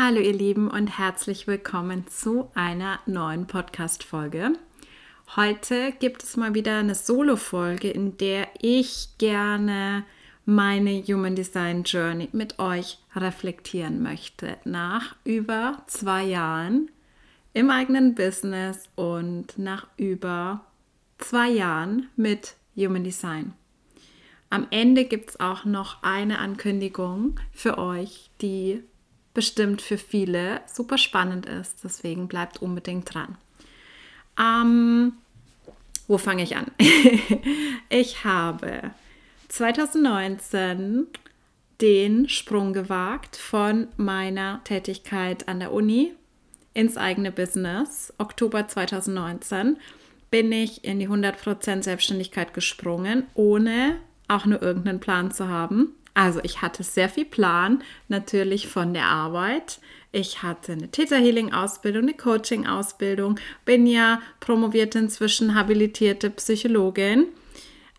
Hallo ihr Lieben und herzlich willkommen zu einer neuen Podcast-Folge. Heute gibt es mal wieder eine Solo-Folge, in der ich gerne meine Human Design Journey mit euch reflektieren möchte. Nach über zwei Jahren im eigenen Business und nach über zwei Jahren mit Human Design. Am Ende gibt es auch noch eine Ankündigung für euch, die bestimmt für viele super spannend ist. Deswegen bleibt unbedingt dran. Ähm, wo fange ich an? ich habe 2019 den Sprung gewagt von meiner Tätigkeit an der Uni ins eigene Business. Oktober 2019 bin ich in die 100% Selbstständigkeit gesprungen, ohne auch nur irgendeinen Plan zu haben. Also ich hatte sehr viel Plan, natürlich von der Arbeit. Ich hatte eine Theta Healing Ausbildung, eine Coaching Ausbildung, bin ja promovierte inzwischen habilitierte Psychologin.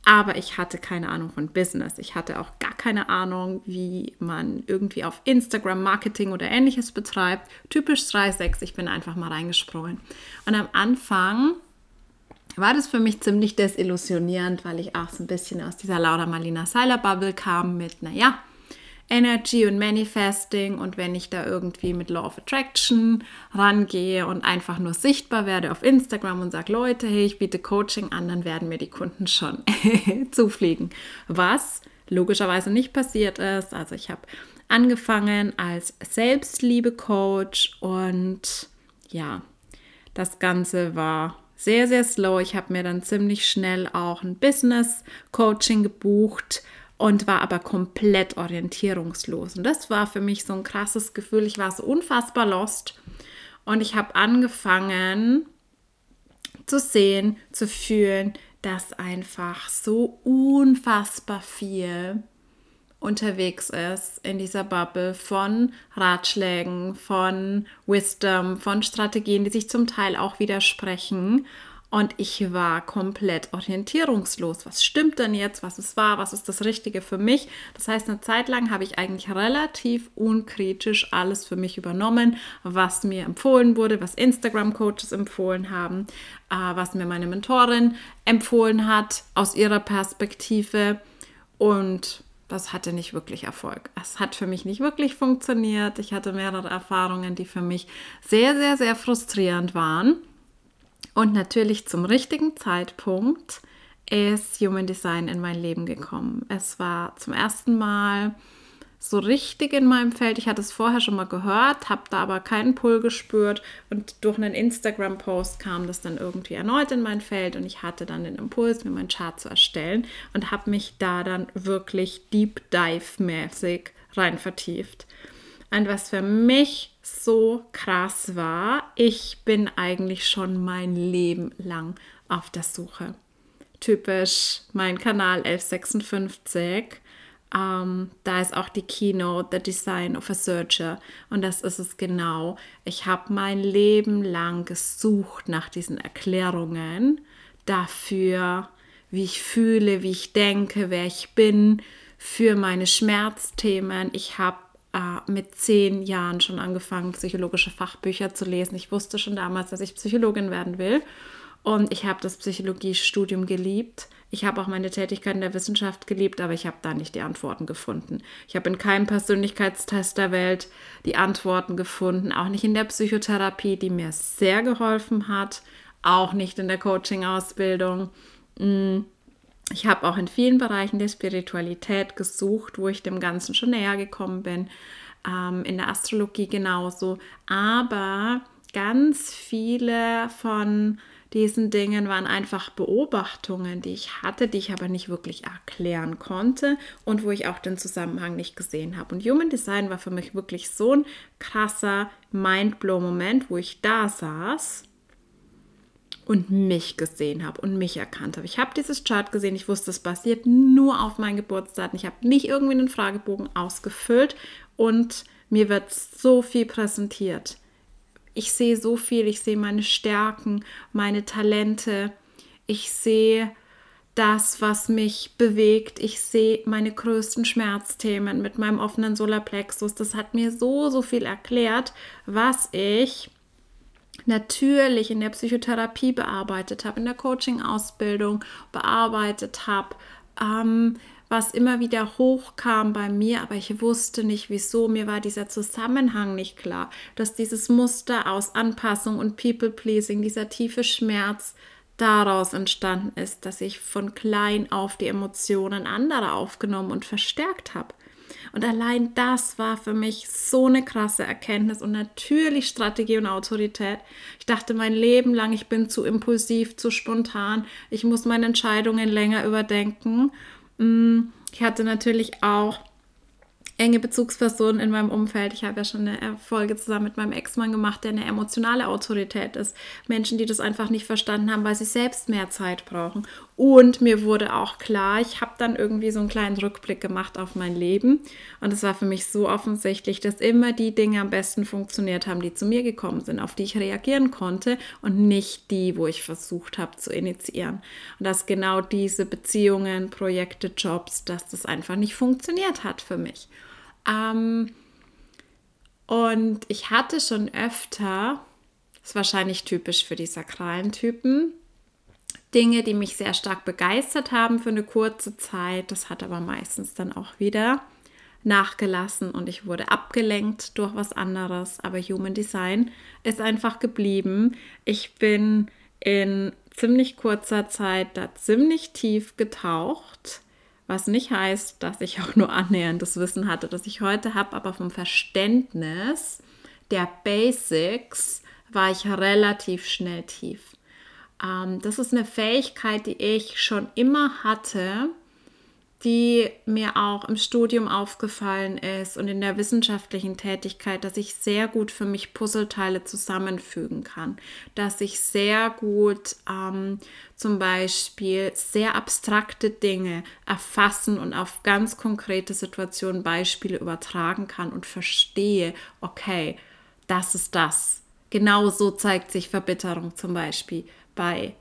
Aber ich hatte keine Ahnung von Business. Ich hatte auch gar keine Ahnung, wie man irgendwie auf Instagram Marketing oder ähnliches betreibt. Typisch 3.6, ich bin einfach mal reingesprungen. Und am Anfang war das für mich ziemlich desillusionierend, weil ich auch so ein bisschen aus dieser Laura Marlina Seiler Bubble kam mit, naja, Energy und Manifesting und wenn ich da irgendwie mit Law of Attraction rangehe und einfach nur sichtbar werde auf Instagram und sage, Leute, hey, ich biete Coaching an, dann werden mir die Kunden schon zufliegen. Was logischerweise nicht passiert ist. Also ich habe angefangen als Selbstliebe-Coach und ja, das Ganze war sehr, sehr slow. Ich habe mir dann ziemlich schnell auch ein Business-Coaching gebucht und war aber komplett orientierungslos. Und das war für mich so ein krasses Gefühl. Ich war so unfassbar lost und ich habe angefangen zu sehen, zu fühlen, dass einfach so unfassbar viel unterwegs ist in dieser Bubble von Ratschlägen, von Wisdom, von Strategien, die sich zum Teil auch widersprechen. Und ich war komplett orientierungslos. Was stimmt denn jetzt? Was ist wahr? Was ist das Richtige für mich? Das heißt, eine Zeit lang habe ich eigentlich relativ unkritisch alles für mich übernommen, was mir empfohlen wurde, was Instagram-Coaches empfohlen haben, äh, was mir meine Mentorin empfohlen hat aus ihrer Perspektive. Und das hatte nicht wirklich Erfolg. Es hat für mich nicht wirklich funktioniert. Ich hatte mehrere Erfahrungen, die für mich sehr, sehr, sehr frustrierend waren. Und natürlich zum richtigen Zeitpunkt ist Human Design in mein Leben gekommen. Es war zum ersten Mal so richtig in meinem Feld. Ich hatte es vorher schon mal gehört, habe da aber keinen Pull gespürt und durch einen Instagram-Post kam das dann irgendwie erneut in mein Feld und ich hatte dann den Impuls, mir meinen Chart zu erstellen und habe mich da dann wirklich Deep Dive-mäßig rein vertieft. Und was für mich so krass war, ich bin eigentlich schon mein Leben lang auf der Suche. Typisch mein Kanal 1156 ähm, da ist auch die Keynote, The Design of a Searcher. Und das ist es genau. Ich habe mein Leben lang gesucht nach diesen Erklärungen dafür, wie ich fühle, wie ich denke, wer ich bin, für meine Schmerzthemen. Ich habe äh, mit zehn Jahren schon angefangen, psychologische Fachbücher zu lesen. Ich wusste schon damals, dass ich Psychologin werden will. Und ich habe das Psychologiestudium geliebt ich habe auch meine Tätigkeit in der Wissenschaft geliebt, aber ich habe da nicht die Antworten gefunden. Ich habe in keinem Persönlichkeitstest der Welt die Antworten gefunden, auch nicht in der Psychotherapie, die mir sehr geholfen hat, auch nicht in der Coaching-Ausbildung. Mm, ich habe auch in vielen Bereichen der Spiritualität gesucht, wo ich dem Ganzen schon näher gekommen bin. Ähm, in der Astrologie genauso. Aber ganz viele von diesen Dingen waren einfach Beobachtungen, die ich hatte, die ich aber nicht wirklich erklären konnte und wo ich auch den Zusammenhang nicht gesehen habe. Und Human Design war für mich wirklich so ein krasser Mindblow-Moment, wo ich da saß und mich gesehen habe und mich erkannt habe. Ich habe dieses Chart gesehen, ich wusste, es basiert nur auf meinen Geburtsdaten. Ich habe nicht irgendwie einen Fragebogen ausgefüllt und mir wird so viel präsentiert ich sehe so viel, ich sehe meine Stärken, meine Talente, ich sehe, das, was mich bewegt. Ich sehe meine größten Schmerzthemen mit meinem offenen Solarplexus. Das hat mir so, so viel erklärt, was ich natürlich in der Psychotherapie bearbeitet habe, in der Coaching-Ausbildung bearbeitet habe, ähm, was immer wieder hochkam bei mir, aber ich wusste nicht wieso. Mir war dieser Zusammenhang nicht klar, dass dieses Muster aus Anpassung und People-Pleasing, dieser tiefe Schmerz daraus entstanden ist, dass ich von klein auf die Emotionen anderer aufgenommen und verstärkt habe. Und allein das war für mich so eine krasse Erkenntnis und natürlich Strategie und Autorität. Ich dachte mein Leben lang, ich bin zu impulsiv, zu spontan, ich muss meine Entscheidungen länger überdenken. Mm, ich hatte natürlich auch enge Bezugspersonen in meinem Umfeld. Ich habe ja schon eine Folge zusammen mit meinem Ex-Mann gemacht, der eine emotionale Autorität ist. Menschen, die das einfach nicht verstanden haben, weil sie selbst mehr Zeit brauchen. Und mir wurde auch klar, ich habe dann irgendwie so einen kleinen Rückblick gemacht auf mein Leben. Und es war für mich so offensichtlich, dass immer die Dinge am besten funktioniert haben, die zu mir gekommen sind, auf die ich reagieren konnte und nicht die, wo ich versucht habe zu initiieren. Und dass genau diese Beziehungen, Projekte, Jobs, dass das einfach nicht funktioniert hat für mich. Ähm, und ich hatte schon öfter, das ist wahrscheinlich typisch für die sakralen Typen, Dinge, die mich sehr stark begeistert haben für eine kurze Zeit. Das hat aber meistens dann auch wieder nachgelassen und ich wurde abgelenkt durch was anderes. Aber Human Design ist einfach geblieben. Ich bin in ziemlich kurzer Zeit da ziemlich tief getaucht was nicht heißt, dass ich auch nur annähernd das Wissen hatte, das ich heute habe, aber vom Verständnis der Basics war ich relativ schnell tief. Ähm, das ist eine Fähigkeit, die ich schon immer hatte, die mir auch im Studium aufgefallen ist und in der wissenschaftlichen Tätigkeit, dass ich sehr gut für mich Puzzleteile zusammenfügen kann, dass ich sehr gut ähm, zum Beispiel sehr abstrakte Dinge erfassen und auf ganz konkrete Situationen Beispiele übertragen kann und verstehe, okay, das ist das. Genau so zeigt sich Verbitterung zum Beispiel bei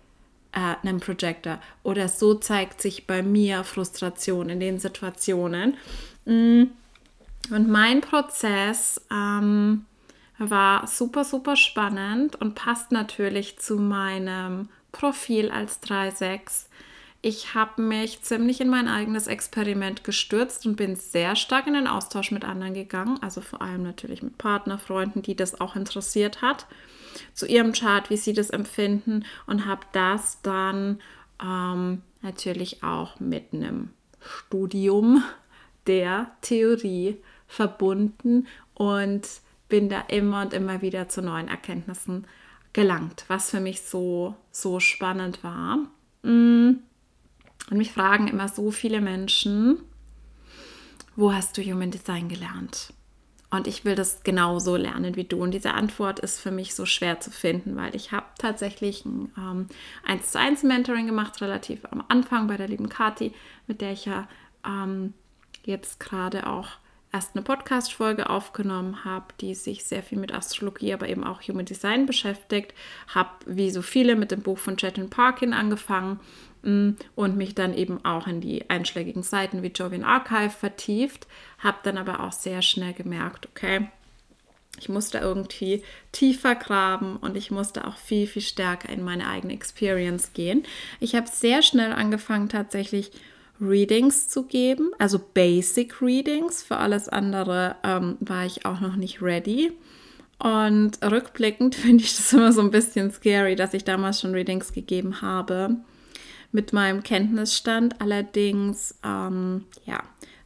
äh, einem Projector. Oder so zeigt sich bei mir Frustration in den Situationen. Mm. Und mein Prozess ähm, war super, super spannend und passt natürlich zu meinem Profil als 3.6. Ich habe mich ziemlich in mein eigenes Experiment gestürzt und bin sehr stark in den Austausch mit anderen gegangen, also vor allem natürlich mit Partnerfreunden, die das auch interessiert hat zu ihrem Chart, wie sie das empfinden und habe das dann ähm, natürlich auch mit einem Studium der Theorie verbunden und bin da immer und immer wieder zu neuen Erkenntnissen gelangt, was für mich so, so spannend war. Mm. Und mich fragen immer so viele Menschen, wo hast du Human Design gelernt? Und ich will das genauso lernen wie du. Und diese Antwort ist für mich so schwer zu finden, weil ich habe tatsächlich ein ähm, 1 zu 1 Mentoring gemacht, relativ am Anfang bei der lieben Kati, mit der ich ja ähm, jetzt gerade auch erst eine Podcast-Folge aufgenommen habe, die sich sehr viel mit Astrologie, aber eben auch Human Design beschäftigt. Habe wie so viele mit dem Buch von Jetlyn Parkin angefangen Mm, und mich dann eben auch in die einschlägigen Seiten wie Jovian Archive vertieft, habe dann aber auch sehr schnell gemerkt, okay, ich musste irgendwie tiefer graben und ich musste auch viel, viel stärker in meine eigene Experience gehen. Ich habe sehr schnell angefangen, tatsächlich Readings zu geben, also Basic Readings. Für alles andere ähm, war ich auch noch nicht ready. Und rückblickend finde ich das immer so ein bisschen scary, dass ich damals schon Readings gegeben habe mit meinem Kenntnisstand. Allerdings, ähm, ja,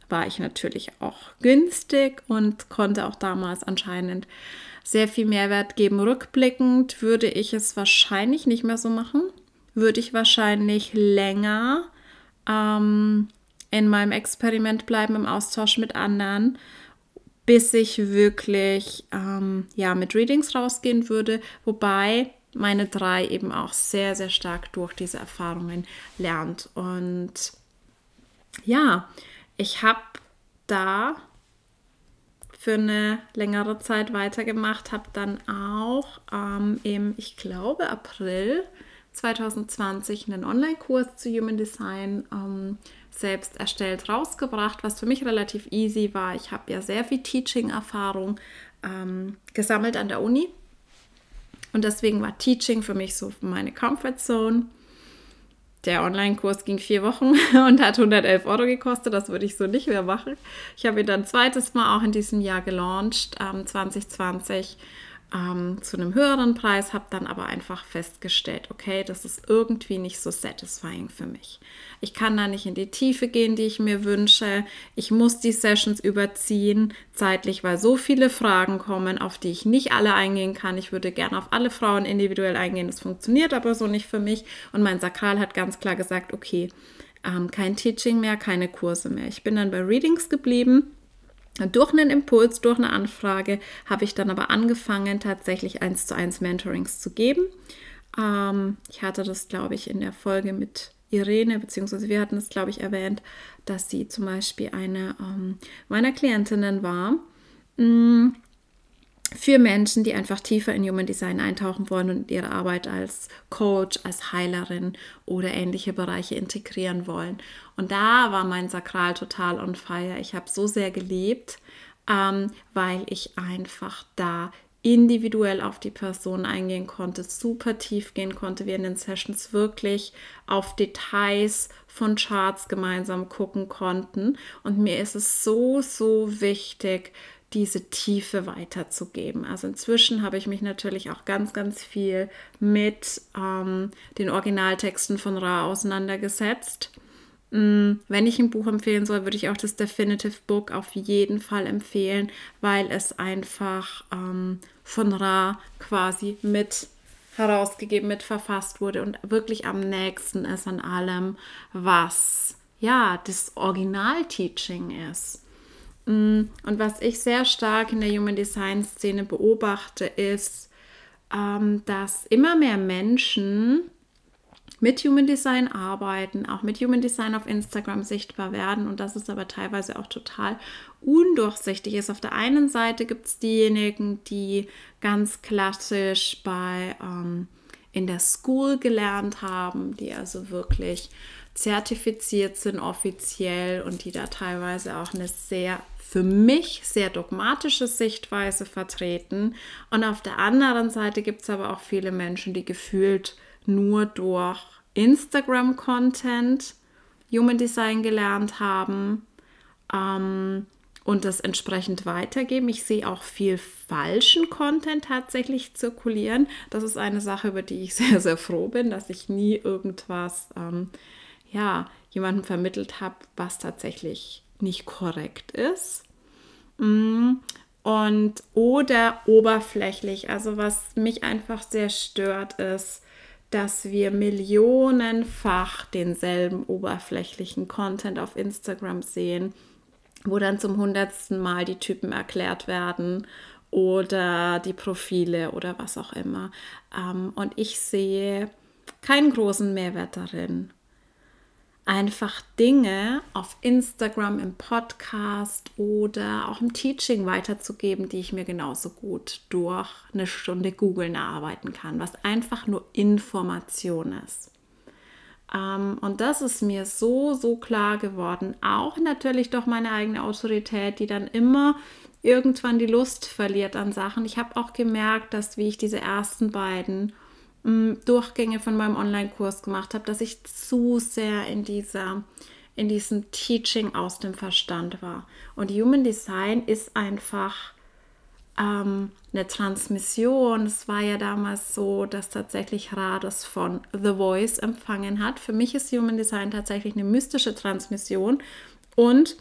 war ich natürlich auch günstig und konnte auch damals anscheinend sehr viel Mehrwert geben. Rückblickend würde ich es wahrscheinlich nicht mehr so machen. Würde ich wahrscheinlich länger ähm, in meinem Experiment bleiben, im Austausch mit anderen, bis ich wirklich ähm, ja, mit Readings rausgehen würde. Wobei meine drei eben auch sehr, sehr stark durch diese Erfahrungen lernt. Und ja, ich habe da für eine längere Zeit weitergemacht, habe dann auch ähm, im, ich glaube, April 2020 einen Online-Kurs zu Human Design ähm, selbst erstellt, rausgebracht, was für mich relativ easy war. Ich habe ja sehr viel Teaching-Erfahrung ähm, gesammelt an der Uni. Und deswegen war Teaching für mich so meine Comfort Zone. Der Online-Kurs ging vier Wochen und hat 111 Euro gekostet. Das würde ich so nicht mehr machen. Ich habe ihn dann zweites Mal auch in diesem Jahr gelauncht, ähm, 2020 ähm, zu einem höheren Preis, habe dann aber einfach festgestellt, okay, das ist irgendwie nicht so satisfying für mich. Ich kann da nicht in die Tiefe gehen, die ich mir wünsche. Ich muss die Sessions überziehen, zeitlich, weil so viele Fragen kommen, auf die ich nicht alle eingehen kann. Ich würde gerne auf alle Frauen individuell eingehen. Das funktioniert aber so nicht für mich. Und mein Sakral hat ganz klar gesagt, okay, ähm, kein Teaching mehr, keine Kurse mehr. Ich bin dann bei Readings geblieben durch einen Impuls, durch eine Anfrage habe ich dann aber angefangen, tatsächlich eins zu eins Mentorings zu geben. Ähm, ich hatte das, glaube ich, in der Folge mit Irene, beziehungsweise wir hatten es, glaube ich, erwähnt, dass sie zum Beispiel eine ähm, meiner Klientinnen war. Mh, mm, für Menschen, die einfach tiefer in Human Design eintauchen wollen und ihre Arbeit als Coach, als Heilerin oder ähnliche Bereiche integrieren wollen. Und da war mein Sakral total on fire. Ich habe so sehr gelebt, ähm, weil ich einfach da individuell auf die Person eingehen konnte, super tief gehen konnte, wir in den Sessions wirklich auf Details von Charts gemeinsam gucken konnten. Und mir ist es so, so wichtig, diese Tiefe weiterzugeben. Also inzwischen habe ich mich natürlich auch ganz, ganz viel mit ähm, den Originaltexten von Ra auseinandergesetzt. Mm, wenn ich ein Buch empfehlen soll, würde ich auch das Definitive Book auf jeden Fall empfehlen, weil es einfach ähm, von Ra quasi mit herausgegeben, mit verfasst wurde und wirklich am nächsten ist an allem, was ja das Original-Teaching ist. Mm, und was ich sehr stark in der Human Design Szene beobachte, ist, ähm, dass immer mehr Menschen mit Human Design arbeiten, auch mit Human Design auf Instagram sichtbar werden und dass es aber teilweise auch total undurchsichtig ist. Auf der einen Seite gibt es diejenigen, die ganz klassisch bei ähm, in der School gelernt haben, die also wirklich zertifiziert sind offiziell und die da teilweise auch eine sehr für mich sehr dogmatische Sichtweise vertreten. Und auf der anderen Seite gibt es aber auch viele Menschen, die gefühlt nur durch Instagram-Content Human Design gelernt haben ähm, und das entsprechend weitergeben. Ich sehe auch viel falschen Content tatsächlich zirkulieren. Das ist eine Sache, über die ich sehr, sehr froh bin, dass ich nie irgendwas, ähm, ja, jemandem vermittelt habe, was tatsächlich nicht korrekt ist. Mm, und oder oberflächlich. Also was mich einfach sehr stört, ist, dass wir millionenfach denselben oberflächlichen Content auf Instagram sehen, wo dann zum hundertsten Mal die Typen erklärt werden oder die Profile oder was auch immer. Ähm, und ich sehe keinen großen Mehrwert darin einfach Dinge auf Instagram, im Podcast oder auch im Teaching weiterzugeben, die ich mir genauso gut durch eine Stunde googeln erarbeiten kann, was einfach nur Information ist. Ähm, und das ist mir so, so klar geworden. Auch natürlich durch meine eigene Autorität, die dann immer irgendwann die Lust verliert an Sachen. Ich habe auch gemerkt, dass wie ich diese ersten beiden Durchgänge von meinem Online-Kurs gemacht habe, dass ich zu sehr in dieser in diesem Teaching aus dem Verstand war. Und Human Design ist einfach ähm, eine Transmission. Es war ja damals so, dass tatsächlich Ra von The Voice empfangen hat. Für mich ist Human Design tatsächlich eine mystische Transmission. Und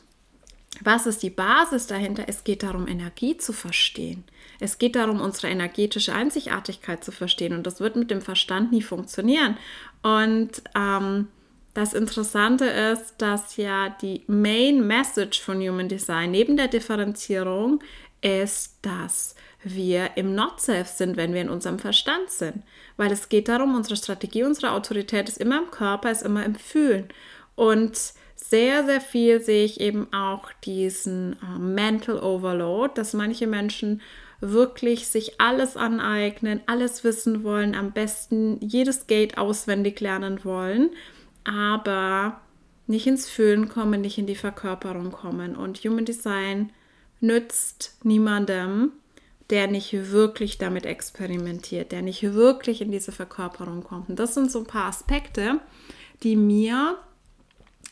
was ist die Basis dahinter? Es geht darum, Energie zu verstehen. Es geht darum, unsere energetische Einzigartigkeit zu verstehen. Und das wird mit dem Verstand nie funktionieren. Und ähm, das Interessante ist, dass ja die Main Message von Human Design neben der Differenzierung ist, dass wir im Not-Self sind, wenn wir in unserem Verstand sind. Weil es geht darum, unsere Strategie, unsere Autorität ist immer im Körper, ist immer im Fühlen. Und sehr, sehr viel sehe ich eben auch diesen äh, Mental Overload, dass manche Menschen wirklich sich alles aneignen, alles wissen wollen, am besten jedes Gate auswendig lernen wollen, aber nicht ins Fühlen kommen, nicht in die Verkörperung kommen. Und Human Design nützt niemandem, der nicht wirklich damit experimentiert, der nicht wirklich in diese Verkörperung kommt. Und das sind so ein paar Aspekte, die mir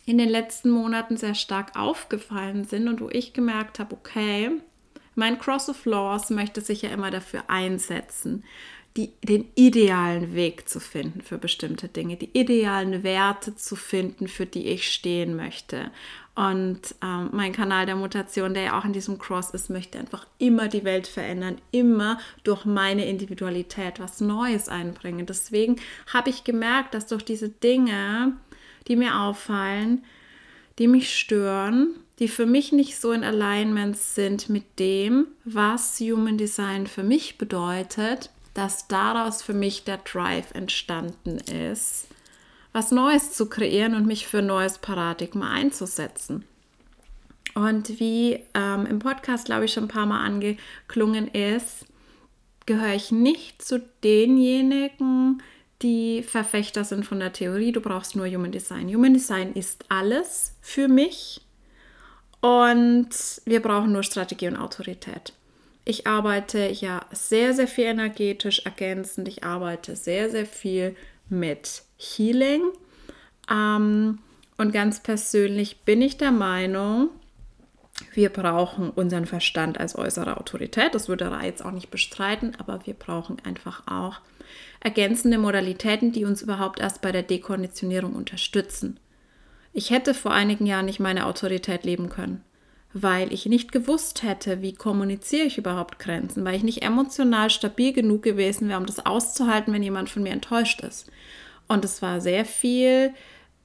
in den letzten Monaten sehr stark aufgefallen sind und wo ich gemerkt habe, okay, mein Cross of Laws möchte sich ja immer dafür einsetzen, die, den idealen Weg zu finden für bestimmte Dinge, die idealen Werte zu finden, für die ich stehen möchte. Und ähm, mein Kanal der Mutation, der ja auch in diesem Cross ist, möchte einfach immer die Welt verändern, immer durch meine Individualität was Neues einbringen. Deswegen habe ich gemerkt, dass durch diese Dinge, die mir auffallen, die mich stören, die für mich nicht so in Alignment sind mit dem, was Human Design für mich bedeutet, dass daraus für mich der Drive entstanden ist, was Neues zu kreieren und mich für ein neues Paradigma einzusetzen. Und wie ähm, im Podcast, glaube ich, schon ein paar Mal angeklungen ist, gehöre ich nicht zu denjenigen, die Verfechter sind von der Theorie, du brauchst nur Human Design. Human Design ist alles für mich und wir brauchen nur Strategie und Autorität. Ich arbeite ja sehr, sehr viel energetisch ergänzend. Ich arbeite sehr, sehr viel mit Healing. Ähm, und ganz persönlich bin ich der Meinung, wir brauchen unseren Verstand als äußere Autorität. Das würde er jetzt auch nicht bestreiten, aber wir brauchen einfach auch ergänzende Modalitäten, die uns überhaupt erst bei der Dekonditionierung unterstützen. Ich hätte vor einigen Jahren nicht meine Autorität leben können, weil ich nicht gewusst hätte, wie kommuniziere ich überhaupt Grenzen, weil ich nicht emotional stabil genug gewesen wäre, um das auszuhalten, wenn jemand von mir enttäuscht ist. Und es war sehr viel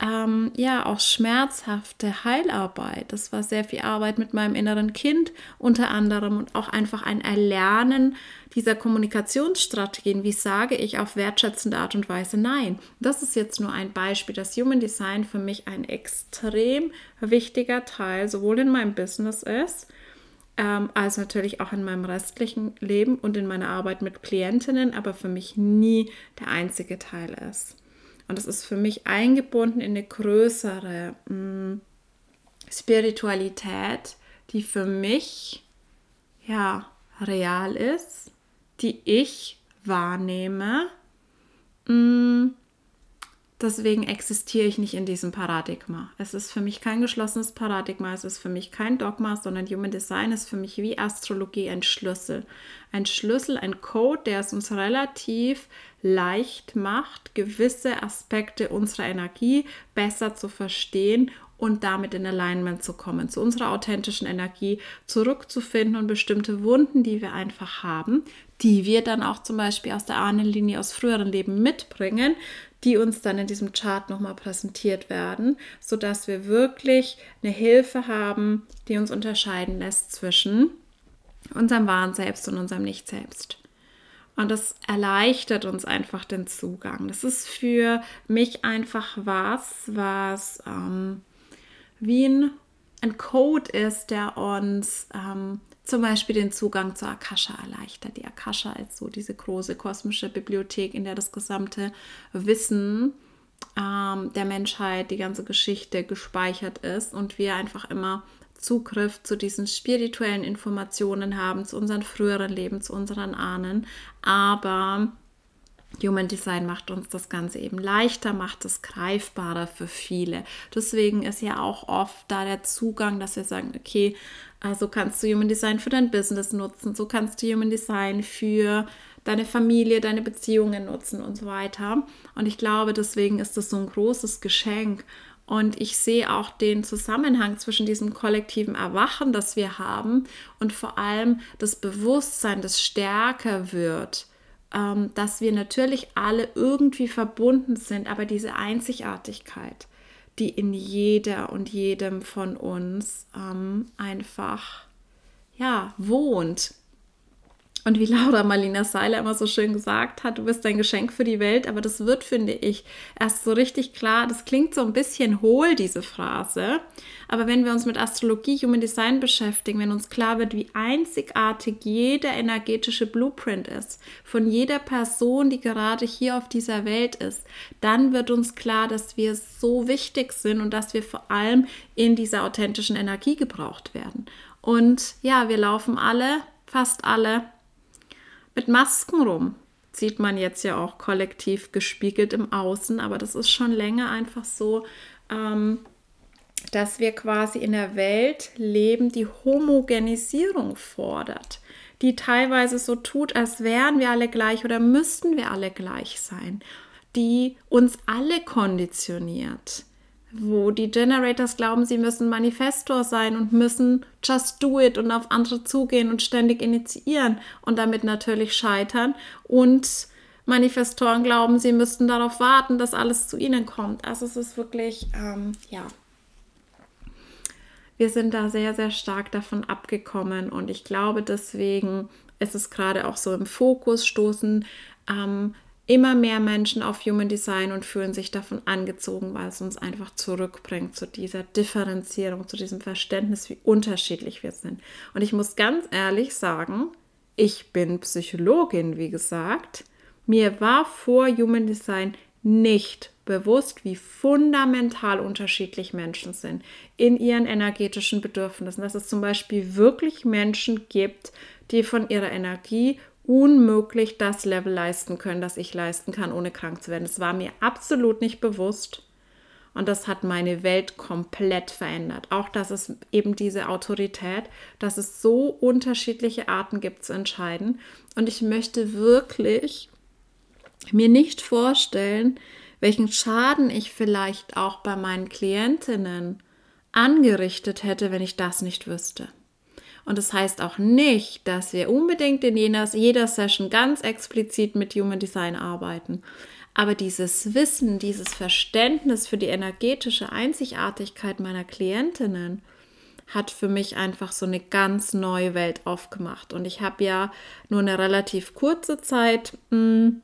ähm, ja auch schmerzhafte Heilarbeit. Das war sehr viel Arbeit mit meinem inneren Kind unter anderem und auch einfach ein Erlernen dieser Kommunikationsstrategien. Wie sage ich auf wertschätzende Art und Weise Nein? Das ist jetzt nur ein Beispiel, dass Human Design für mich ein extrem wichtiger Teil sowohl in meinem Business ist, ähm, als natürlich auch in meinem restlichen Leben und in meiner Arbeit mit Klientinnen, aber für mich nie der einzige Teil ist. Und es ist für mich eingebunden in eine größere mh, mm, Spiritualität, die für mich ja real ist, die ich wahrnehme. Mm, deswegen existiere ich nicht in diesem Paradigma. Es ist für mich kein geschlossenes Paradigma, es ist für mich kein Dogma, sondern Human Design ist für mich wie Astrologie ein Schlüssel. Ein Schlüssel, ein Code, der es uns relativ leicht macht, gewisse Aspekte unserer Energie besser zu verstehen und damit in Alignment zu kommen, zu unserer authentischen Energie zurückzufinden und bestimmte Wunden, die wir einfach haben, die wir dann auch zum Beispiel aus der Ahnenlinie aus früheren Leben mitbringen, die uns dann in diesem Chart nochmal präsentiert werden, sodass wir wirklich eine Hilfe haben, die uns unterscheiden lässt zwischen unserem wahren Selbst und unserem Nicht-Selbst. Und das erleichtert uns einfach den Zugang. Das ist für mich einfach was, was ähm, wie ein, ein, Code ist, der uns ähm, zum Beispiel den Zugang zur Akasha erleichtert. Die Akasha ist so diese große kosmische Bibliothek, in der das gesamte Wissen ähm, der Menschheit, die ganze Geschichte gespeichert ist und wir einfach immer Zugriff zu diesen spirituellen Informationen haben, zu unseren früheren Leben, zu unseren Ahnen. Aber Human Design macht uns das Ganze eben leichter, macht es greifbarer für viele. Deswegen ist ja auch oft da der Zugang, dass wir sagen, okay, also kannst du Human Design für dein Business nutzen, so kannst du Human Design für deine Familie, deine Beziehungen nutzen und so weiter. Und ich glaube, deswegen ist das so ein großes Geschenk. Und ich sehe auch den Zusammenhang zwischen diesem kollektiven Erwachen, das wir haben, und vor allem das Bewusstsein, das stärker wird ähm, dass wir natürlich alle irgendwie verbunden sind, aber diese Einzigartigkeit, die in jeder und jedem von uns ähm, einfach ja wohnt. Und wie Laura Marlina Seiler immer so schön gesagt hat, du bist ein Geschenk für die Welt, aber das wird, finde ich, erst so richtig klar. Das klingt so ein bisschen hohl, diese Phrase. Aber wenn wir uns mit Astrologie, Human Design beschäftigen, wenn uns klar wird, wie einzigartig jeder energetische Blueprint ist, von jeder Person, die gerade hier auf dieser Welt ist, dann wird uns klar, dass wir so wichtig sind und dass wir vor allem in dieser authentischen Energie gebraucht werden. Und ja, wir laufen alle, fast alle, mit Masken rum. Sieht man jetzt ja auch kollektiv gespiegelt im Außen, aber das ist schon länger einfach so, ähm, dass wir quasi in der Welt leben, die Homogenisierung fordert, die teilweise so tut, als wären wir alle gleich oder müssten wir alle gleich sein, die uns alle konditioniert wo die Generators glauben, sie müssen Manifestor sein und müssen just do it und auf andere zugehen und ständig initiieren und damit natürlich scheitern. Und Manifestoren glauben, sie müssten darauf warten, dass alles zu ihnen kommt. Also es ist wirklich, ähm, ja, wir sind da sehr, sehr stark davon abgekommen und ich glaube deswegen ist es gerade auch so im Fokus stoßen ähm, immer mehr Menschen auf Human Design und fühlen sich davon angezogen, weil es uns einfach zurückbringt zu dieser Differenzierung, zu diesem Verständnis, wie unterschiedlich wir sind. Und ich muss ganz ehrlich sagen, ich bin Psychologin, wie gesagt. Mir war vor Human Design nicht bewusst, wie fundamental unterschiedlich Menschen sind in ihren energetischen Bedürfnissen. Dass es zum Beispiel wirklich Menschen gibt, die von ihrer Energie unmöglich das Level leisten können, das ich leisten kann, ohne krank zu werden. Das war mir absolut nicht bewusst. Und das hat meine Welt komplett verändert. Auch, dass es eben diese Autorität, dass es so unterschiedliche Arten gibt zu entscheiden. Und ich möchte wirklich mir nicht vorstellen, welchen Schaden ich vielleicht auch bei meinen Klientinnen angerichtet hätte, wenn ich das nicht wüsste. Und das heißt auch nicht, dass wir unbedingt in jener, jeder Session ganz explizit mit Human Design arbeiten. Aber dieses Wissen, dieses Verständnis für die energetische Einzigartigkeit meiner Klientinnen hat für mich einfach so eine ganz neue Welt aufgemacht. Und ich habe ja nur eine relativ kurze Zeit mh, hm,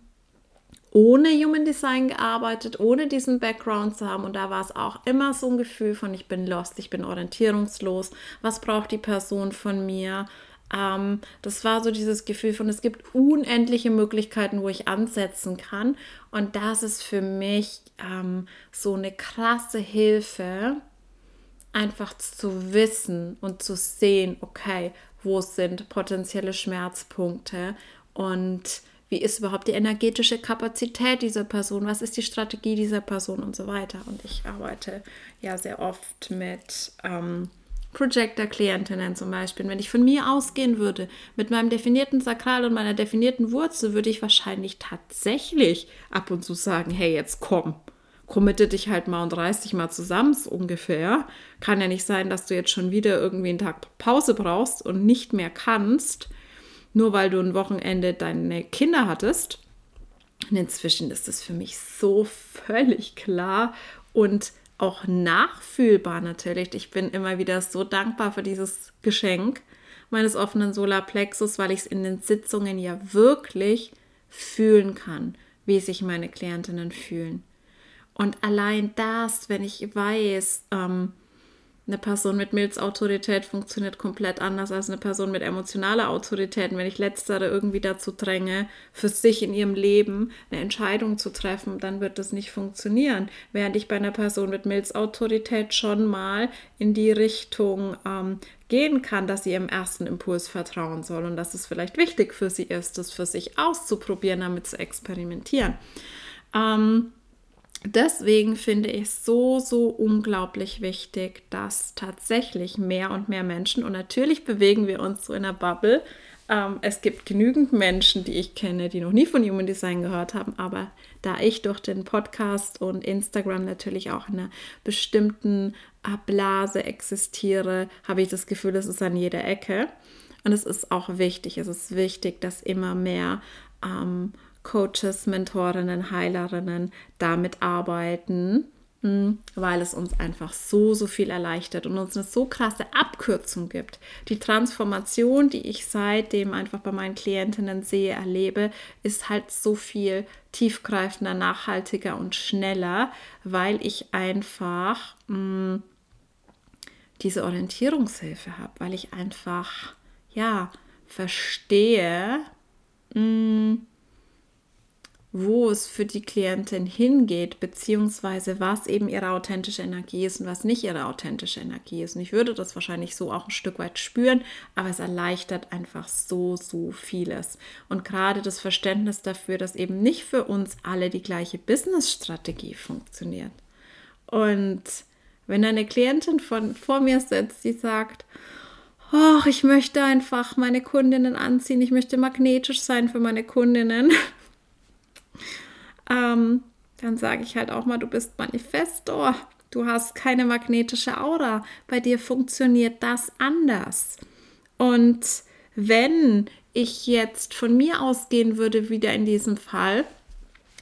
ohne Human Design gearbeitet, ohne diesen Background zu haben. Und da war es auch immer so ein Gefühl von, ich bin lost, ich bin orientierungslos. Was braucht die Person von mir? Ähm, das war so dieses Gefühl von, es gibt unendliche Möglichkeiten, wo ich ansetzen kann. Und das ist für mich ähm, so eine krasse Hilfe, einfach zu wissen und zu sehen, okay, wo sind potenzielle Schmerzpunkte und wie ist überhaupt die energetische Kapazität dieser Person, was ist die Strategie dieser Person und so weiter. Und ich arbeite ja sehr oft mit ähm, Projector-Klientinnen zum Beispiel. Wenn ich von mir ausgehen würde, mit meinem definierten Sakral und meiner definierten Wurzel, würde ich wahrscheinlich tatsächlich ab und zu sagen, hey, jetzt komm, committe dich halt mal und reiß dich mal zusammen, so ungefähr. Kann ja nicht sein, dass du jetzt schon wieder irgendwie einen Tag Pause brauchst und nicht mehr kannst nur weil du ein Wochenende deine Kinder hattest. Und inzwischen ist es für mich so völlig klar und auch nachfühlbar natürlich. Ich bin immer wieder so dankbar für dieses Geschenk meines offenen Solarplexus, weil ich es in den Sitzungen ja wirklich fühlen kann, wie sich meine Klientinnen fühlen. Und allein das, wenn ich weiß, ähm, eine Person mit Milzautorität funktioniert komplett anders als eine Person mit emotionaler Autorität. wenn ich letztere irgendwie dazu dränge, für sich in ihrem Leben eine Entscheidung zu treffen, dann wird das nicht funktionieren. Während ich bei einer Person mit Milzautorität schon mal in die Richtung ähm, gehen kann, dass sie ihrem ersten Impuls vertrauen soll und dass es vielleicht wichtig für sie ist, das für sich auszuprobieren, damit zu experimentieren. Ähm, deswegen finde ich es so, so unglaublich wichtig, dass tatsächlich mehr und mehr Menschen, und natürlich bewegen wir uns so in einer Bubble, ähm, es gibt genügend Menschen, die ich kenne, die noch nie von Human Design gehört haben, aber da ich durch den Podcast und Instagram natürlich auch in einer bestimmten äh, Blase existiere, habe ich das Gefühl, es ist an jeder Ecke. Und es ist auch wichtig, es ist wichtig, dass immer mehr ähm, Coaches, Mentorinnen, Heilerinnen damit arbeiten, hm, weil es uns einfach so, so viel erleichtert und uns eine so krasse Abkürzung gibt. Die Transformation, die ich seitdem einfach bei meinen Klientinnen sehe, erlebe, ist halt so viel tiefgreifender, nachhaltiger und schneller, weil ich einfach hm, diese Orientierungshilfe habe, weil ich einfach, ja, verstehe, mh, hm, wo es für die Klientin hingeht, beziehungsweise was eben ihre authentische Energie ist und was nicht ihre authentische Energie ist. Und ich würde das wahrscheinlich so auch ein Stück weit spüren, aber es erleichtert einfach so, so vieles. Und gerade das Verständnis dafür, dass eben nicht für uns alle die gleiche Business-Strategie funktioniert. Und wenn eine Klientin von, vor mir sitzt, die sagt, oh, ich möchte einfach meine Kundinnen anziehen, ich möchte magnetisch sein für meine Kundinnen, ähm, dann sage ich halt auch mal, du bist Manifestor. Du hast keine magnetische Aura. Bei dir funktioniert das anders. Und wenn ich jetzt von mir ausgehen würde, wieder in diesem Fall,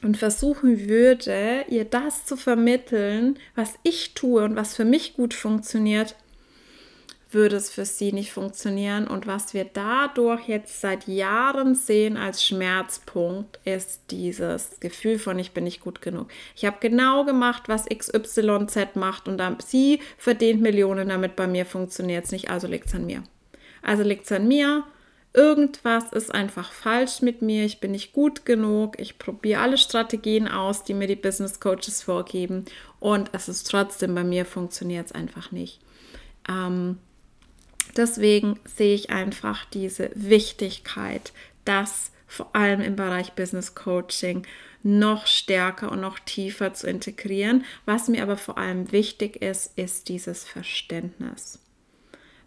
und versuchen würde, ihr das zu vermitteln, was ich tue und was für mich gut funktioniert, würde es für sie nicht funktionieren. Und was wir dadurch jetzt seit Jahren sehen als Schmerzpunkt, ist dieses Gefühl von, ich bin nicht gut genug. Ich habe genau gemacht, was XYZ macht und dann, sie verdient Millionen damit, bei mir funktioniert es nicht, also liegt es an mir. Also liegt es an mir. Irgendwas ist einfach falsch mit mir, ich bin nicht gut genug, ich probiere alle Strategien aus, die mir die Business Coaches vorgeben und es ist trotzdem bei mir funktioniert es einfach nicht. Ähm, Deswegen sehe ich einfach diese Wichtigkeit, das vor allem im Bereich Business Coaching noch stärker und noch tiefer zu integrieren. Was mir aber vor allem wichtig ist, ist dieses Verständnis.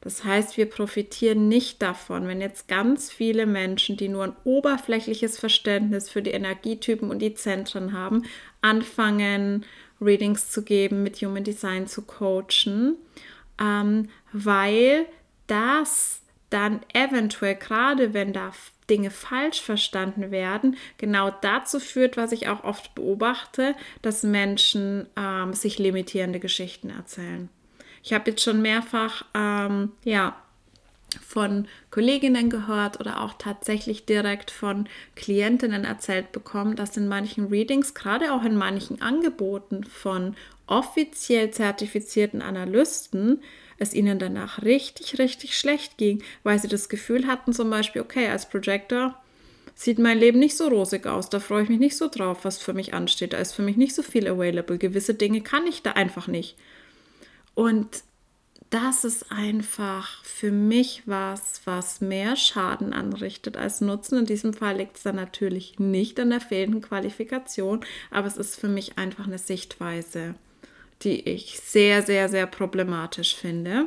Das heißt, wir profitieren nicht davon, wenn jetzt ganz viele Menschen, die nur ein oberflächliches Verständnis für die Energietypen und die Zentren haben, anfangen, Readings zu geben, mit Human Design zu coachen, ähm, weil das dann eventuell, gerade wenn da Dinge falsch verstanden werden, genau dazu führt, was ich auch oft beobachte, dass Menschen ähm, sich limitierende Geschichten erzählen. Ich habe jetzt schon mehrfach ähm, ja, von Kolleginnen gehört oder auch tatsächlich direkt von Klientinnen erzählt bekommen, dass in manchen Readings, gerade auch in manchen Angeboten von offiziell zertifizierten Analysten, es ihnen danach richtig, richtig schlecht ging, weil sie das Gefühl hatten, zum Beispiel, okay, als Projector sieht mein Leben nicht so rosig aus, da freue ich mich nicht so drauf, was für mich ansteht, da ist für mich nicht so viel available, gewisse Dinge kann ich da einfach nicht. Und das ist einfach für mich was, was mehr Schaden anrichtet als Nutzen. In diesem Fall liegt es dann natürlich nicht an der fehlenden Qualifikation, aber es ist für mich einfach eine Sichtweise die ich sehr, sehr, sehr problematisch finde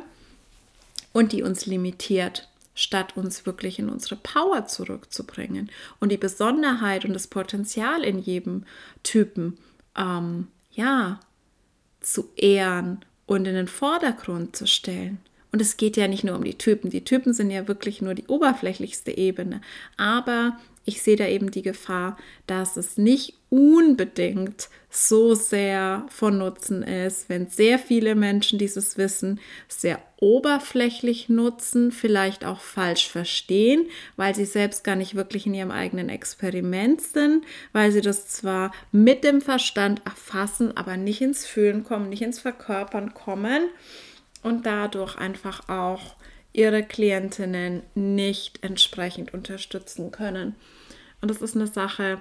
und die uns limitiert, statt uns wirklich in unsere Power zurückzubringen und die Besonderheit und das Potenzial in jedem Typen, ähm, ja, zu ehren und in den Vordergrund zu stellen. Und es geht ja nicht nur um die Typen. Die Typen sind ja wirklich nur die oberflächlichste Ebene. Aber ich sehe da eben die Gefahr, dass es nicht unbedingt so sehr von Nutzen ist, wenn sehr viele Menschen dieses Wissen sehr oberflächlich nutzen, vielleicht auch falsch verstehen, weil sie selbst gar nicht wirklich in ihrem eigenen Experiment sind, weil sie das zwar mit dem Verstand erfassen, aber nicht ins Fühlen kommen, nicht ins Verkörpern kommen und dadurch einfach auch ihre Klientinnen nicht entsprechend unterstützen können. Und das ist eine Sache,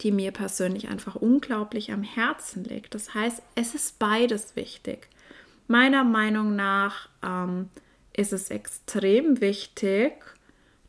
die mir persönlich einfach unglaublich am Herzen liegt. Das heißt, es ist beides wichtig. Meiner Meinung nach ähm, ist es extrem wichtig,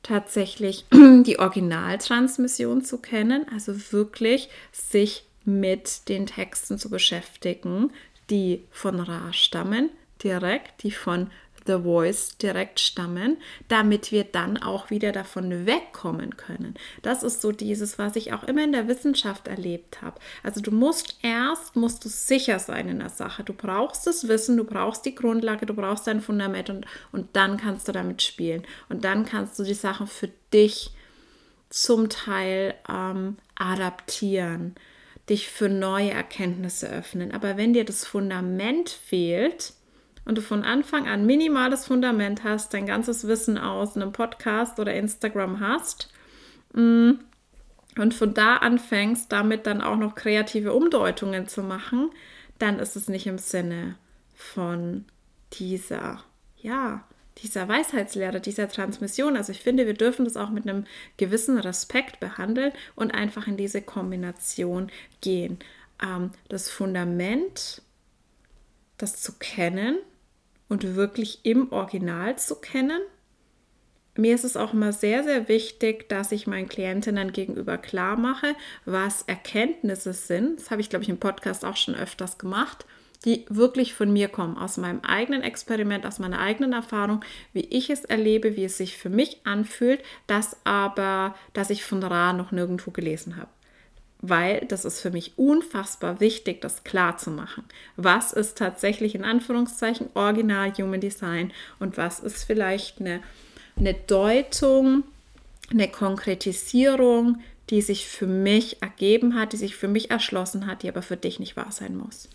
tatsächlich die Originaltransmission zu kennen, also wirklich sich mit den Texten zu beschäftigen, die von Ra stammen, direkt, die von The Voice direkt stammen, damit wir dann auch wieder davon wegkommen können. Das ist so dieses, was ich auch immer in der Wissenschaft erlebt habe. Also du musst erst, musst du sicher sein in der Sache. Du brauchst das Wissen, du brauchst die Grundlage, du brauchst dein Fundament und, und dann kannst du damit spielen. Und dann kannst du die Sachen für dich zum Teil ähm, adaptieren. dich für neue Erkenntnisse öffnen. Aber wenn dir das Fundament fehlt und du von Anfang an minimales Fundament hast, dein ganzes Wissen aus einem Podcast oder Instagram hast mm, und von da anfängst, damit dann auch noch kreative Umdeutungen zu machen, dann ist es nicht im Sinne von dieser, ja, dieser Weisheitslehre, dieser Transmission. Also ich finde, wir dürfen das auch mit einem gewissen Respekt behandeln und einfach in diese Kombination gehen. Ähm, das Fundament, das zu kennen und wirklich im Original zu kennen. Mir ist es auch immer sehr, sehr wichtig, dass ich meinen Klientinnen gegenüber klar mache, was Erkenntnisse sind. Das habe ich, glaube ich, im Podcast auch schon öfters gemacht die wirklich von mir kommen, aus meinem eigenen Experiment, aus meiner eigenen Erfahrung, wie ich es erlebe, wie es sich für mich anfühlt, das aber, dass ich von Ra noch nirgendwo gelesen habe. Weil das ist für mich unfassbar wichtig, das klar zu machen. Was ist tatsächlich in Anführungszeichen Original Human Design und was ist vielleicht eine, eine Deutung, eine Konkretisierung, die sich für mich ergeben hat, die sich für mich erschlossen hat, die aber für dich nicht wahr sein muss.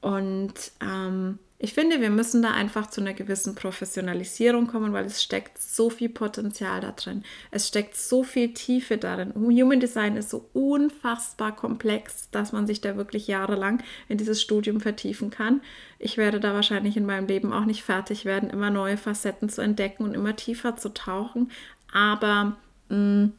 Und ähm, ich finde, wir müssen da einfach zu einer gewissen Professionalisierung kommen, weil es steckt so viel Potenzial da drin. Es steckt so viel Tiefe darin. Human Design ist so unfassbar komplex, dass man sich da wirklich jahrelang in dieses Studium vertiefen kann. Ich werde da wahrscheinlich in meinem Leben auch nicht fertig werden, immer neue Facetten zu entdecken und immer tiefer zu tauchen. Aber mh, mm,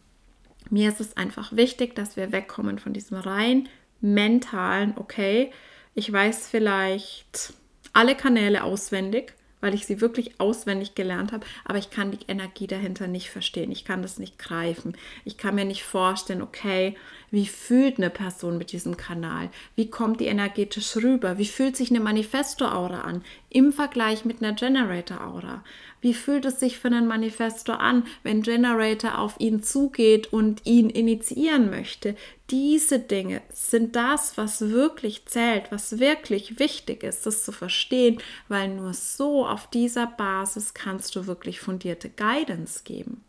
mir ist es einfach wichtig, dass wir wegkommen von diesem rein mentalen, okay, ich weiß vielleicht alle Kanäle auswendig, weil ich sie wirklich auswendig gelernt habe, aber ich kann die Energie dahinter nicht verstehen. Ich kann das nicht greifen. Ich kann mir nicht vorstellen, okay, wie fühlt eine Person mit diesem Kanal? Wie kommt die energetisch rüber? Wie fühlt sich eine Manifesto-Aura an im Vergleich mit einer Generator-Aura? Wie fühlt es sich für einen Manifesto an, wenn Generator auf ihn zugeht und ihn initiieren möchte? Diese Dinge sind das, was wirklich zählt, was wirklich wichtig ist, das zu verstehen, weil nur so auf dieser Basis kannst du wirklich fundierte Guidance geben.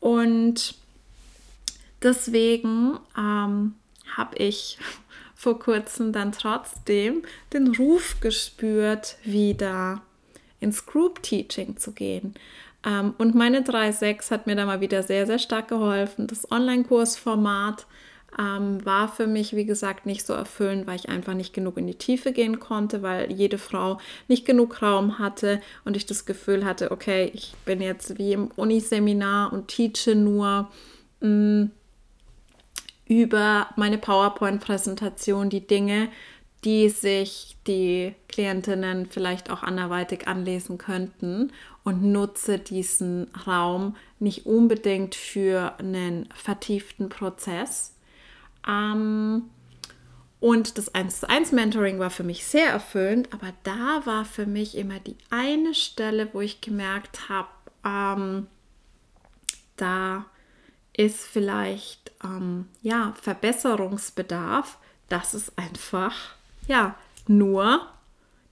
Und deswegen ähm, habe ich vor kurzem dann trotzdem den Ruf gespürt, wieder ins Group Teaching zu gehen. Ähm, und meine 3.6 hat mir da mal wieder sehr, sehr stark geholfen. Das Online-Kursformat ähm, war für mich, wie gesagt, nicht so erfüllend, weil ich einfach nicht genug in die Tiefe gehen konnte, weil jede Frau nicht genug Raum hatte und ich das Gefühl hatte, okay, ich bin jetzt wie im Uniseminar und teache nur mh, mm, über meine PowerPoint-Präsentation die Dinge, die sich die Klientinnen vielleicht auch anderweitig anlesen könnten und nutze diesen Raum nicht unbedingt für einen vertieften Prozess. Ähm, und das 1 zu 1 Mentoring war für mich sehr erfüllend, aber da war für mich immer die eine Stelle, wo ich gemerkt habe, ähm, da ist vielleicht ähm, ja Verbesserungsbedarf. Das ist einfach ja, nur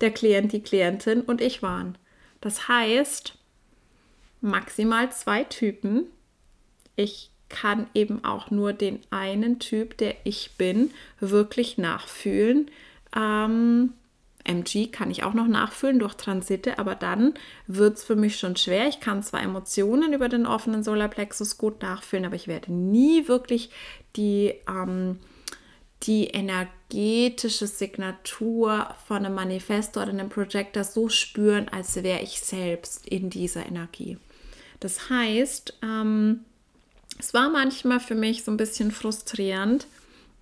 der Klient, die Klientin und ich waren. Das heißt, maximal zwei Typen. Ich kann eben auch nur den einen Typ, der ich bin, wirklich nachfühlen. Ähm, MG kann ich auch noch nachfühlen durch Transite, aber dann wird es für mich schon schwer. Ich kann zwar Emotionen über den offenen Solarplexus gut nachfühlen, aber ich werde nie wirklich die ähm, die energetische Signatur von einem Manifesto oder einem Projector so spüren, als wäre ich selbst in dieser Energie. Das heißt, ähm, es war manchmal für mich so ein bisschen frustrierend,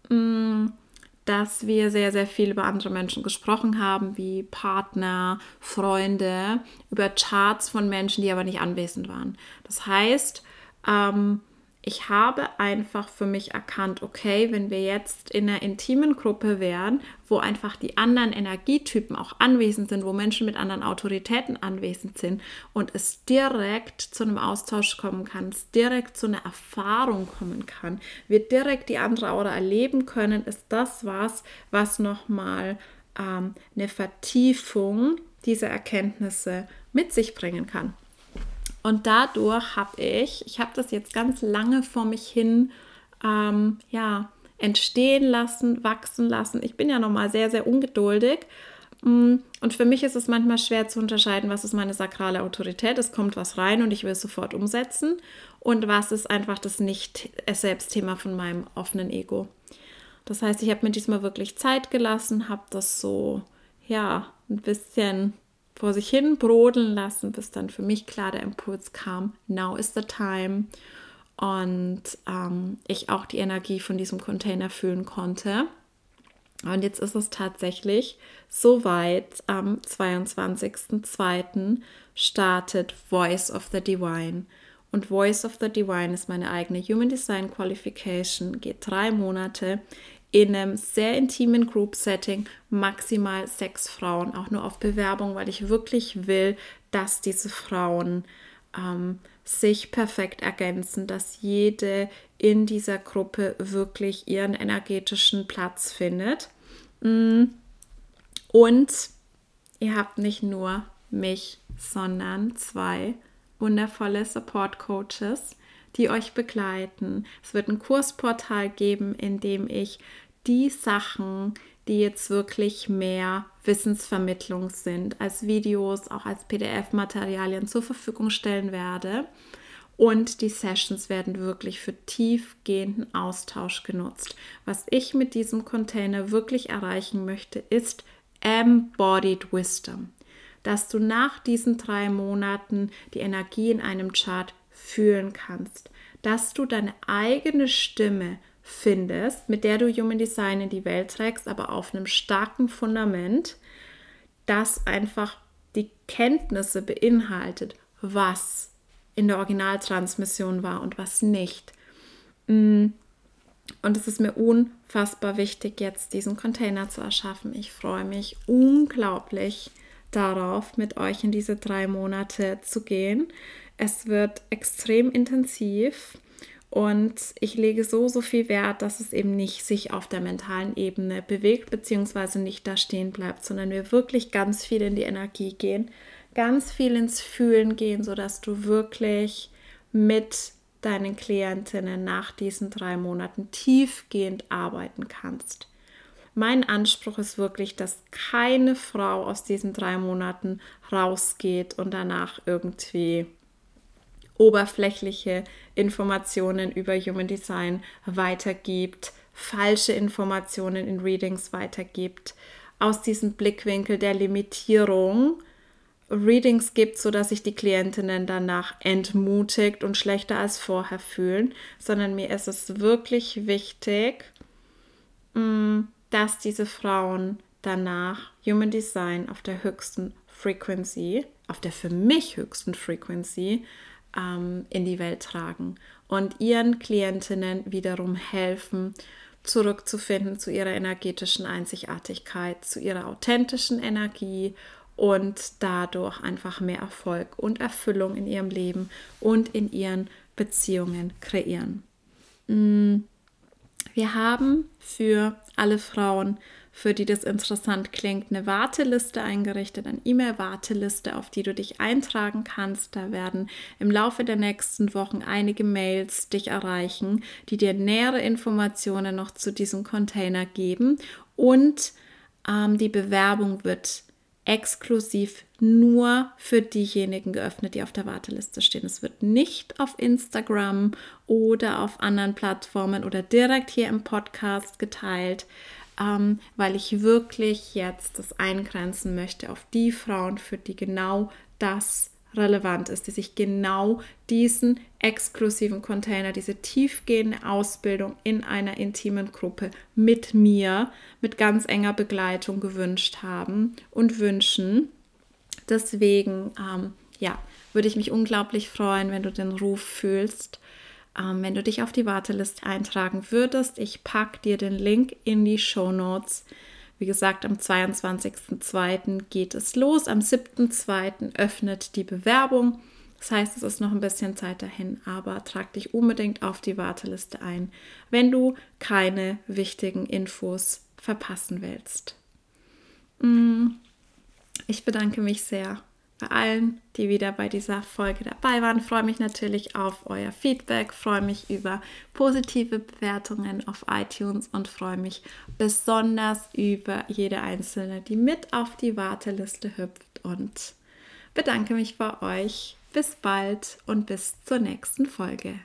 mm, dass wir sehr, sehr viel über andere Menschen gesprochen haben, wie Partner, Freunde, über Charts von Menschen, die aber nicht anwesend waren. Das heißt, ähm, ich habe einfach für mich erkannt, okay, wenn wir jetzt in einer intimen Gruppe wären, wo einfach die anderen Energietypen auch anwesend sind, wo Menschen mit anderen Autoritäten anwesend sind und es direkt zu einem Austausch kommen kann, es direkt zu einer Erfahrung kommen kann, wir direkt die andere Aura erleben können, ist das was, was nochmal ähm, eine Vertiefung dieser Erkenntnisse mit sich bringen kann. Und dadurch habe ich, ich habe das jetzt ganz lange vor mich hin, ähm, ja, entstehen lassen, wachsen lassen. Ich bin ja nochmal sehr, sehr ungeduldig. Mm, und für mich ist es manchmal schwer zu unterscheiden, was ist meine sakrale Autorität. Es kommt was rein und ich will es sofort umsetzen. Und was ist einfach das Nicht-Selbstthema von meinem offenen Ego. Das heißt, ich habe mir diesmal wirklich Zeit gelassen, habe das so, ja, ein bisschen vor sich hin brodeln lassen, bis dann für mich klar der Impuls kam, now is the time. Und ähm, ich auch die Energie von diesem Container fühlen konnte. Und jetzt ist es tatsächlich soweit. Am 22.02. startet Voice of the Divine. Und Voice of the Divine ist meine eigene Human Design Qualification, geht drei Monate in einem sehr intimen Group-Setting, maximal sechs Frauen, auch nur auf Bewerbung, weil ich wirklich will, dass diese Frauen ähm, sich perfekt ergänzen, dass jede in dieser Gruppe wirklich ihren energetischen Platz findet. Mm. Und ihr habt nicht nur mich, sondern zwei wundervolle Support Coaches, die euch begleiten. Es wird ein Kursportal geben, in dem ich die Sachen, die jetzt wirklich mehr Wissensvermittlung sind, als Videos, auch als PDF-Materialien zur Verfügung stellen werde. Und die Sessions werden wirklich für tiefgehenden Austausch genutzt. Was ich mit diesem Container wirklich erreichen möchte, ist Embodied Wisdom. Dass du nach diesen drei Monaten die Energie in einem Chart fühlen kannst. Dass du deine eigene Stimme findest, mit der du Human Design in die Welt trägst, aber auf einem starken Fundament, das einfach die Kenntnisse beinhaltet, was in der Originaltransmission war und was nicht. Mm. Und es ist mir unfassbar wichtig, jetzt diesen Container zu erschaffen. Ich freue mich unglaublich darauf, mit euch in diese drei Monate zu gehen. Es wird extrem intensiv. Und ich lege so, so viel Wert, dass es eben nicht sich auf der mentalen Ebene bewegt, beziehungsweise nicht da stehen bleibt, sondern wir wirklich ganz viel in die Energie gehen, ganz viel ins Fühlen gehen, sodass du wirklich mit deinen Klientinnen nach diesen drei Monaten tiefgehend arbeiten kannst. Mein Anspruch ist wirklich, dass keine Frau aus diesen drei Monaten rausgeht und danach irgendwie oberflächliche Informationen über Human Design weitergibt, falsche Informationen in Readings weitergibt, aus diesem Blickwinkel der Limitierung Readings gibt, sodass sich die Klientinnen danach entmutigt und schlechter als vorher fühlen, sondern mir ist es wirklich wichtig, mm, dass diese Frauen danach Human Design auf der höchsten Frequency, auf der für mich höchsten Frequency ähm, in die Welt tragen und ihren Klientinnen wiederum helfen, zurückzufinden zu ihrer energetischen Einzigartigkeit, zu ihrer authentischen Energie und dadurch einfach mehr Erfolg und Erfüllung in ihrem Leben und in ihren Beziehungen kreieren. Mm. Wir haben für alle Frauen für die das interessant klingt, eine Warteliste eingerichtet, eine E-Mail-Warteliste, auf die du dich eintragen kannst. Da werden im Laufe der nächsten Wochen einige Mails dich erreichen, die dir nähere Informationen noch zu diesem Container geben. Und ähm, die Bewerbung wird exklusiv nur für diejenigen geöffnet, die auf der Warteliste stehen. Es wird nicht auf Instagram oder auf anderen Plattformen oder direkt hier im Podcast geteilt ähm, weil ich wirklich jetzt das eingrenzen möchte auf die Frauen, für die genau das relevant ist, die sich genau diesen exklusiven Container, diese tiefgehende Ausbildung in einer intimen Gruppe mit mir, mit ganz enger Begleitung gewünscht haben und wünschen. Deswegen, ähm, ja, würde ich mich unglaublich freuen, wenn du den Ruf fühlst ähm, wenn du dich auf die Warteliste eintragen würdest. Ich packe dir den Link in die Show Notes. Wie gesagt, am 22.02. geht es los. Am 7.02. öffnet die Bewerbung. Das heißt, es ist noch ein bisschen Zeit dahin, aber trag dich unbedingt auf die Warteliste ein, wenn du keine wichtigen Infos verpassen willst. Mm, ich bedanke mich sehr bei allen, die wieder bei dieser Folge dabei waren. Freue mich natürlich auf euer Feedback, freue mich über positive Bewertungen auf iTunes und freue mich besonders über jede einzelne, die mit auf die Warteliste hüpft und bedanke mich bei euch. Bis bald und bis zur nächsten Folge.